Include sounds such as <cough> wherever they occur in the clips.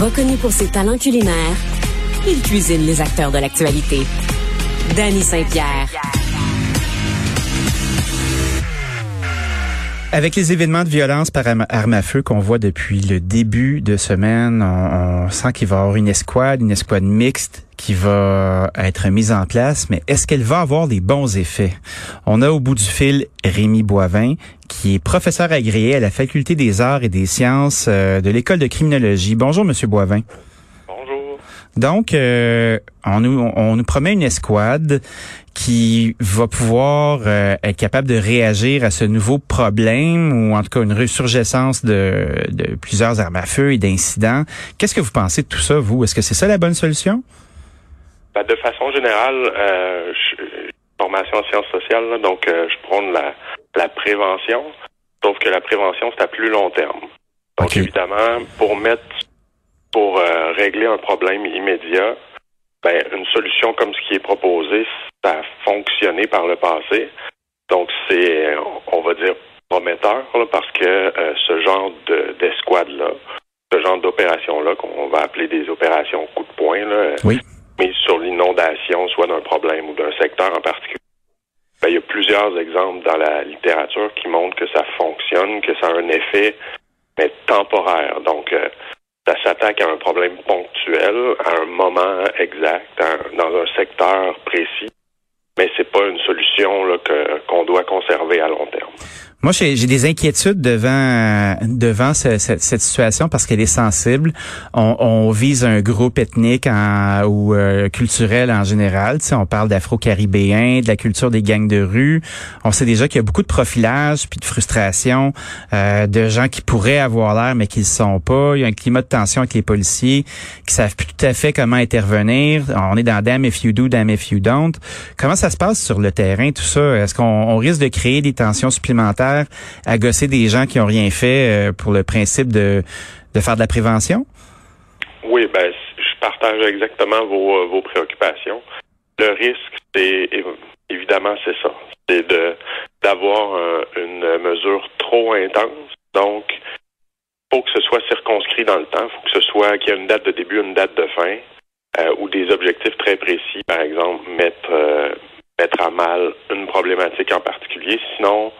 Reconnu pour ses talents culinaires, il cuisine les acteurs de l'actualité. Danny Saint-Pierre. Avec les événements de violence par arme à feu qu'on voit depuis le début de semaine, on, sent qu'il va y avoir une escouade, une escouade mixte qui va être mise en place, mais est-ce qu'elle va avoir des bons effets? On a au bout du fil Rémi Boivin, qui est professeur agréé à la Faculté des arts et des sciences euh, de l'École de criminologie. Bonjour, Monsieur Boivin. Donc, euh, on, nous, on nous promet une escouade qui va pouvoir euh, être capable de réagir à ce nouveau problème ou en tout cas une ressurgescence de, de plusieurs armes à feu et d'incidents. Qu'est-ce que vous pensez de tout ça, vous? Est-ce que c'est ça la bonne solution? Ben, de façon générale, euh, je, formation en sciences sociales, donc euh, je prends la, la prévention, sauf que la prévention, c'est à plus long terme. Donc évidemment, pour mettre pour euh, régler un problème immédiat, ben, une solution comme ce qui est proposé, ça a fonctionné par le passé. Donc, c'est, on va dire, prometteur parce que euh, ce genre d'escouade-là, ce genre d'opération-là, qu'on va appeler des opérations coup de poing, là, oui. mais sur l'inondation, soit d'un problème ou d'un secteur en particulier, ben, il y a plusieurs exemples dans la littérature qui montrent que ça fonctionne, que ça a un effet mais temporaire. Donc, euh, ça s'attaque à un problème ponctuel, à un moment exact, dans un secteur précis, mais c'est pas une solution qu'on doit conserver à long terme. Moi, j'ai des inquiétudes devant devant cette, situation parce qu'elle est sensible. On, on, vise un groupe ethnique en, ou euh, culturel en général. Tu sais, on parle d'Afro-Caribéens, de la culture des gangs de rue. On sait déjà qu'il y a beaucoup de profilage puis de frustration euh, de gens qui pourraient avoir l'air mais qui ne sont pas. Il y a un climat de tension avec les policiers qui savent plus tout à fait comment intervenir. On est dans damn if you do, damn if you don't. Comment ça se passe sur le terrain tout ça? Est-ce qu'on risque de créer des tensions supplémentaires à gosser des gens qui ont rien fait euh, pour le principe de, de faire de la prévention? Oui, ben, je partage exactement vos, euh, vos préoccupations. Le risque, c'est évidemment c'est ça, c'est d'avoir une mesure trop intense. Donc, faut que ce soit circonscrit dans le temps, faut que ce soit qu'il y ait une date de début, une date de fin, euh, ou des objectifs très précis, par exemple mettre mettre à mal une problématique en particulier. Sinon,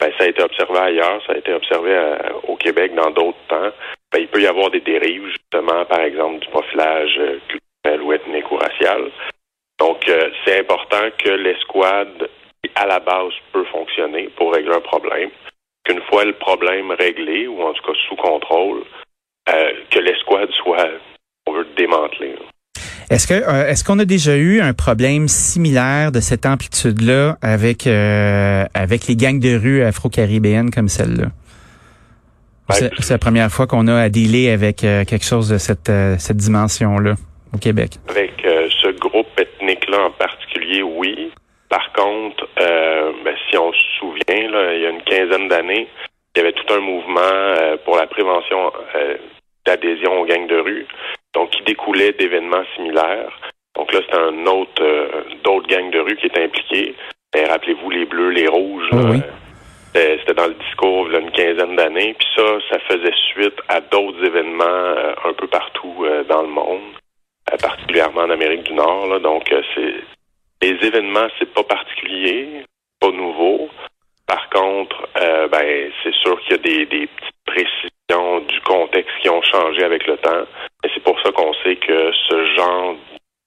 ben, ça a été observé ailleurs, ça a été observé euh, au Québec dans d'autres temps. Ben, il peut y avoir des dérives, justement, par exemple, du profilage euh, culturel ou ethnique ou racial. Donc, euh, c'est important que l'escouade, à la base, peut fonctionner pour régler un problème. Qu'une fois le problème réglé, ou en tout cas sous contrôle, que l'escouade soit, on veut, démanteler. Est-ce que euh, est-ce qu'on a déjà eu un problème similaire de cette amplitude-là avec euh, avec les gangs de rue afro-caribéennes comme celle-là? C'est la première fois qu'on a à dealer avec euh, quelque chose de cette cette dimension-là au Québec. Avec ce groupe ethnique-là en particulier, oui. Par contre, ben, si on se souvient, là, il y a une quinzaine d'années, il y avait tout un mouvement pour la prévention d'adhésion aux gangs de rue d'événements similaires. Donc là, c'est un autre, euh, d'autres gangs de rue qui étaient impliqués. Rappelez-vous les bleus, les rouges. oui. C'était dans le discours il y a une quinzaine d'années. Puis ça, ça faisait suite à d'autres événements euh, un peu partout euh, dans le monde, particulièrement en Amérique du Nord. Donc, c'est les événements, c'est pas particulier, pas nouveau. Par contre, ben, c'est sûr qu'il y a des, des petites précisions du contexte qui ont changé avec le temps. Et c'est pour ça qu'on sait que ce genre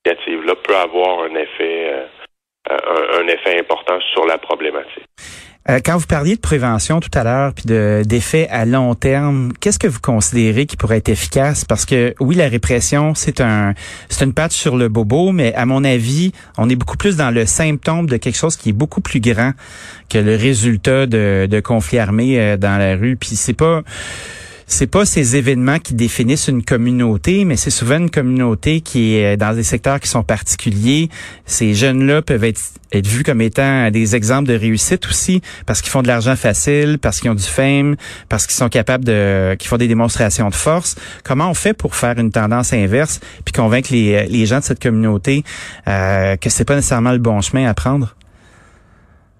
d'initiative-là peut avoir un effet, euh, un, effet important sur la problématique. Euh, quand vous parliez de prévention tout à l'heure, puis de d'effets à long terme, qu'est-ce que vous considérez qui pourrait être efficace? Parce que oui, la répression, c'est un, c'est une patte sur le bobo, mais à mon avis, on est beaucoup plus dans le symptôme de quelque chose qui est beaucoup plus grand que le résultat de, de conflits armés euh, dans la rue. Puis c'est pas c'est pas ces événements qui définissent une communauté, mais c'est souvent une communauté qui est dans des secteurs qui sont particuliers. Ces jeunes-là peuvent être, être vus comme étant des exemples de réussite aussi, parce qu'ils font de l'argent facile, parce qu'ils ont du fame, parce qu'ils sont capables de, qu'ils font des démonstrations de force. Comment on fait pour faire une tendance inverse, puis convaincre les, les gens de cette communauté euh, que c'est pas nécessairement le bon chemin à prendre?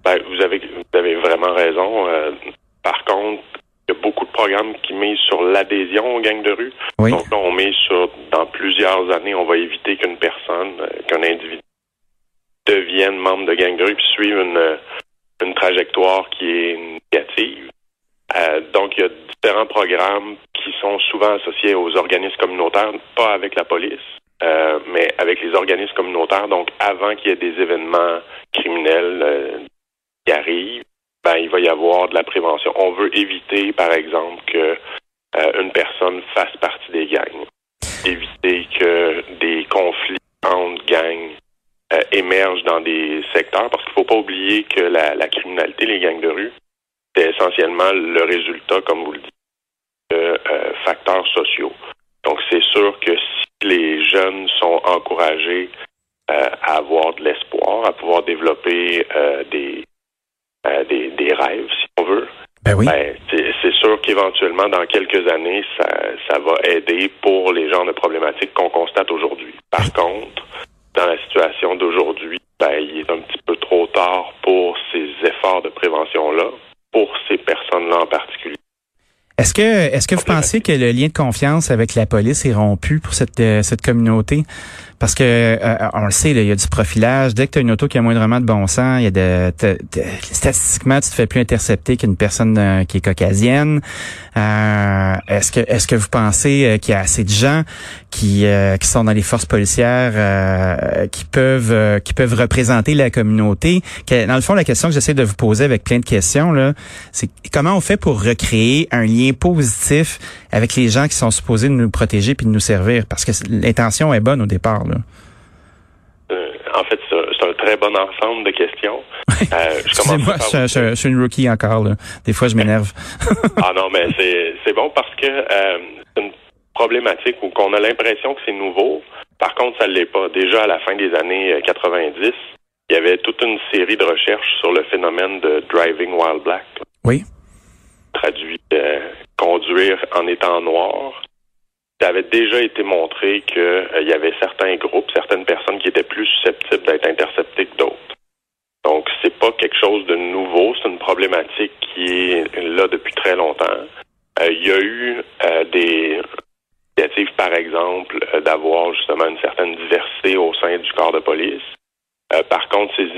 Ben, vous avez, vous avez vraiment raison. Euh, par contre, il y a beaucoup de programme qui met sur l'adhésion aux gangs de rue. Donc là, on met sur, dans plusieurs années, on va éviter qu'une personne, euh, qu'un individu devienne membre de gang de rue puis suive une, une trajectoire qui est négative. Euh, donc, il y a différents programmes qui sont souvent associés aux organismes communautaires, pas avec la police, euh, mais avec les organismes communautaires. Donc, avant qu'il y ait des événements criminels euh, qui arrivent, ben, il va y avoir de la prévention. On veut éviter, par exemple, que une personne fasse partie des gangs. Éviter que des conflits entre gangs émergent dans des secteurs, parce qu'il ne faut pas oublier que la, la criminalité, les gangs de rue, c'est essentiellement le résultat, comme vous le dites, de euh, facteurs sociaux. Donc, c'est sûr que si les jeunes sont encouragés euh, à avoir de l'espoir, à pouvoir développer euh, des, des, rêves, si on veut, ben oui. Ben, c'est sûr qu'éventuellement, dans quelques années, ça, ça va aider pour les genres de problématiques qu'on constate aujourd'hui. Par contre, dans la situation d'aujourd'hui, ben, il est un petit peu trop tard pour ces efforts de prévention-là pour ces personnes-là en particulier. Est-ce que est-ce que vous pensez que le lien de confiance avec la police est rompu pour cette euh, cette communauté? Parce que euh, on le sait, il y a du profilage. Dès que tu as une auto qui a moindrement de bon sens, il y a de, statistiquement, tu te fais plus intercepter qu'une personne euh, qui est caucasienne. Euh, est-ce que est-ce que vous pensez qu'il y a assez de gens qui qui sont dans les forces policières qui peuvent qui peuvent représenter la communauté Dans le fond, la question que j'essaie de vous poser avec plein de questions là, c'est comment on fait pour recréer un lien positif avec les gens qui sont supposés de nous protéger puis de nous servir? Parce que l'intention est bonne au départ. Euh, en fait, c'est un très bon ensemble de questions. Euh, Excusez-moi, je, suis une rookie encore. Des fois, je m'énerve. <laughs> ah non, mais c'est bon parce que euh, c'est une problématique où qu'on a l'impression que c'est nouveau. Par contre, ça ne l'est pas. Déjà, à la fin des années 90, il y avait toute une série de recherches sur le phénomène de driving while black. Oui. Traduit conduire en étant noir ça avait déjà été montré qu'il euh, y avait certains groupes, certaines personnes qui étaient plus susceptibles d'être interceptées que d'autres. Donc, c'est pas quelque chose de nouveau, c'est une problématique qui est là depuis très longtemps. Euh, il y a eu euh, des par exemple, d'avoir justement une certaine diversité au sein du corps de police. par contre, ces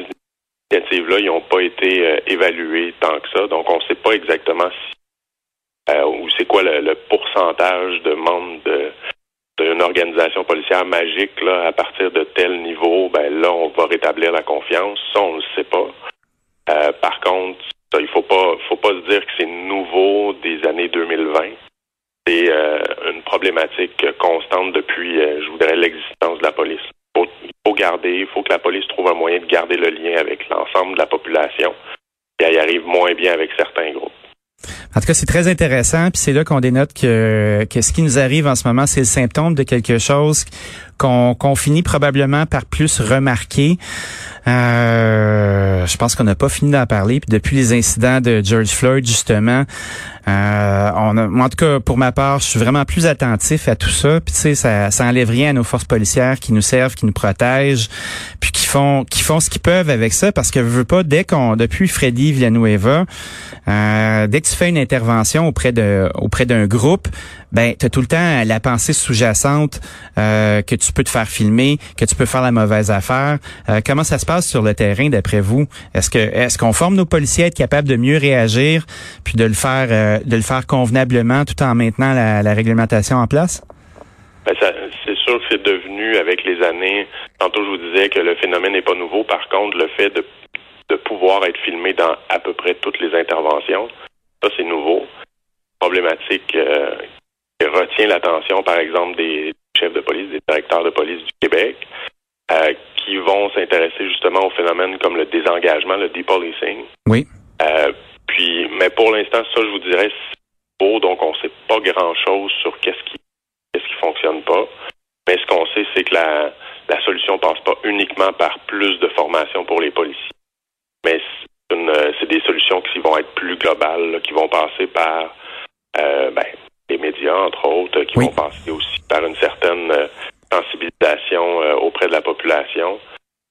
initiatives-là, ils n'ont pas été évaluées tant que ça, donc on ne sait pas exactement si euh, ou c'est quoi le, pourcentage de membres d'une organisation policière magique là à partir de tel niveau. Ben là on va rétablir la confiance. Ça on ne sait pas. Euh, par contre il faut pas faut pas se dire que c'est nouveau des années 2020 c'est euh, une problématique constante depuis je voudrais l'existence de la police il faut garder il faut que la police trouve un moyen de garder le lien avec l'ensemble de la population et elle y arrive moins bien avec certains groupes en tout cas, c'est très intéressant. Puis c'est là qu'on dénote que, que ce qui nous arrive en ce moment, c'est le symptôme de quelque chose qu'on finit probablement par plus remarquer. Euh, je pense qu'on n'a pas fini d'en parler. Puis depuis les incidents de George Floyd, justement, euh, on a, en tout cas, pour ma part, je suis vraiment plus attentif à tout ça. Puis tu sais, ça, ça enlève rien à nos forces policières qui nous servent, qui nous protègent, puis qui font, qui font ce qu'ils peuvent avec ça. Parce que je veux pas, dès qu'on, depuis Freddy Villanueva, euh, dès que tu fais une intervention auprès de, auprès d'un groupe, ben, tu as tout le temps la pensée sous-jacente euh, que tu peux te faire filmer, que tu peux faire la mauvaise affaire. Euh, comment ça se passe sur le terrain d'après vous? Est-ce que est-ce qu'on forme nos policiers à être capables de mieux réagir, puis de le faire euh, de le faire convenablement tout en maintenant la, réglementation en place? Ben, c'est sûr que c'est devenu avec les années. Tantôt je vous disais que le phénomène n'est pas nouveau. Par contre, le fait de de pouvoir être filmé dans à peu près toutes les interventions, ça c'est nouveau problématique retient l'attention, par exemple, des chefs de police, des directeurs de police du Québec, euh, qui vont s'intéresser justement au phénomène comme le désengagement, le depolicing. Oui. Euh, puis, mais pour l'instant, ça, je vous dirais, c'est beau, donc on ne sait pas grand-chose sur qu'est-ce qui qu'est-ce qui fonctionne pas. Mais ce qu'on sait, c'est que la, la solution passe pas uniquement par plus de formation pour les policiers, mais c'est des solutions qui vont être plus globales, qui vont passer par euh, ben, les médias, entre autres, qui vont passer aussi par une certaine euh, sensibilisation euh, auprès de la population.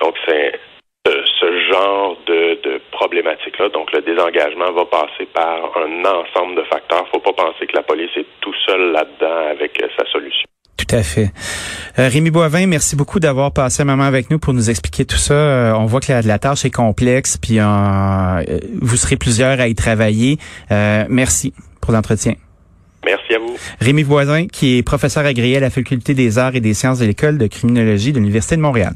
Donc, c'est ce genre de, de problématique-là. Donc, le désengagement va passer par un ensemble de facteurs. Faut pas penser que la police est tout seule là-dedans avec sa solution. Tout à fait. Euh, Rémi Boivin, merci beaucoup d'avoir passé un moment avec nous pour nous expliquer tout ça. Euh, on voit que la, tâche est complexe, puis euh, vous serez plusieurs à y travailler. merci pour l'entretien. Merci à vous. Rémi Voisin, qui est professeur agréé à la Faculté des arts et des sciences de l'École de criminologie de l'Université de Montréal.